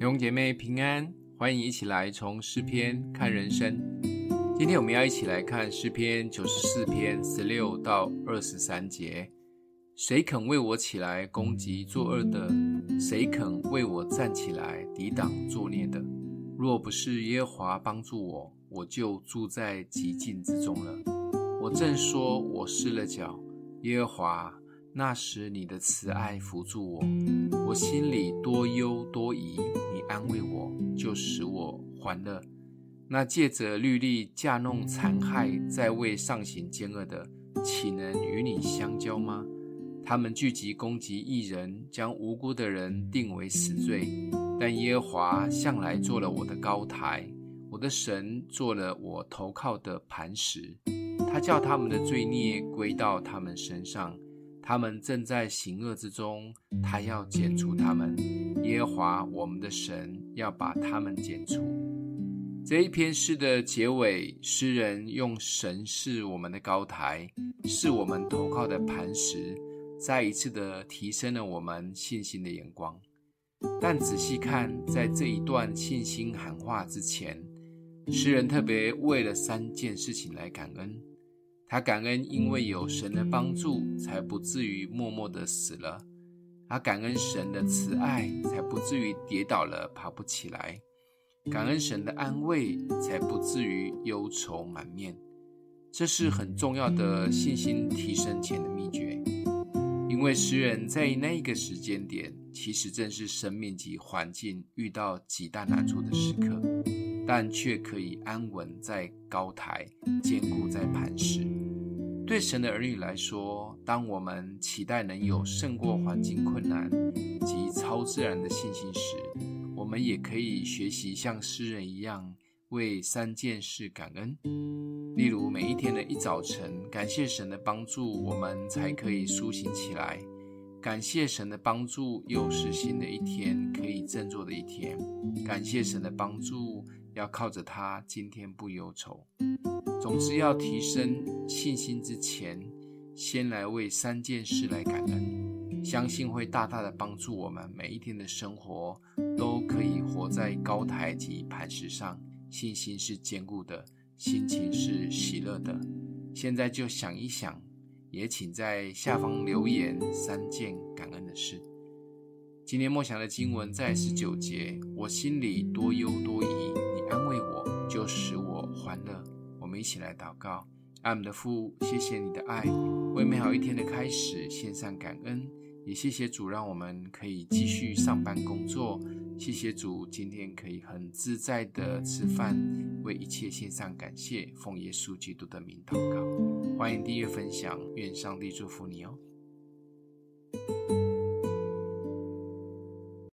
弟兄姐妹平安，欢迎一起来从诗篇看人生。今天我们要一起来看诗篇九十四篇十六到二十三节。谁肯为我起来攻击作恶的？谁肯为我站起来抵挡作孽的？若不是耶和华帮助我，我就住在极境之中了。我正说我失了脚，耶和华，那时你的慈爱扶助我，我心里多忧多疑。你安慰我，就使我欢乐。那借着律例架弄残害，在位上行奸恶的，岂能与你相交吗？他们聚集攻击义人，将无辜的人定为死罪。但耶和华向来做了我的高台，我的神做了我投靠的磐石。他叫他们的罪孽归到他们身上。他们正在行恶之中，他要剪除他们。耶和华我们的神要把他们剪除。这一篇诗的结尾，诗人用神是我们的高台，是我们投靠的磐石，再一次的提升了我们信心的眼光。但仔细看，在这一段信心喊话之前，诗人特别为了三件事情来感恩。他感恩，因为有神的帮助，才不至于默默的死了；他感恩神的慈爱，才不至于跌倒了爬不起来；感恩神的安慰，才不至于忧愁满面。这是很重要的信心提升前的秘诀，因为诗人在那个时间点，其实正是生命及环境遇到极大难处的时刻，但却可以安稳在高台，坚固在磐石。对神的儿女来说，当我们期待能有胜过环境困难及超自然的信心时，我们也可以学习像诗人一样，为三件事感恩。例如，每一天的一早晨，感谢神的帮助，我们才可以苏醒起来；感谢神的帮助，又是新的一天，可以振作的一天；感谢神的帮助，要靠着他，今天不忧愁。总之，要提升信心之前，先来为三件事来感恩，相信会大大的帮助我们每一天的生活都可以活在高台及磐石上，信心是坚固的，心情是喜乐的。现在就想一想，也请在下方留言三件感恩的事。今天默想的经文在十九节，我心里多忧多疑，我们一起来祷告，爱我们的父，谢谢你的爱，为美好一天的开始献上感恩，也谢谢主，让我们可以继续上班工作。谢谢主，今天可以很自在的吃饭，为一切献上感谢，奉耶稣基督的名祷告。欢迎订阅分享，愿上帝祝福你哦。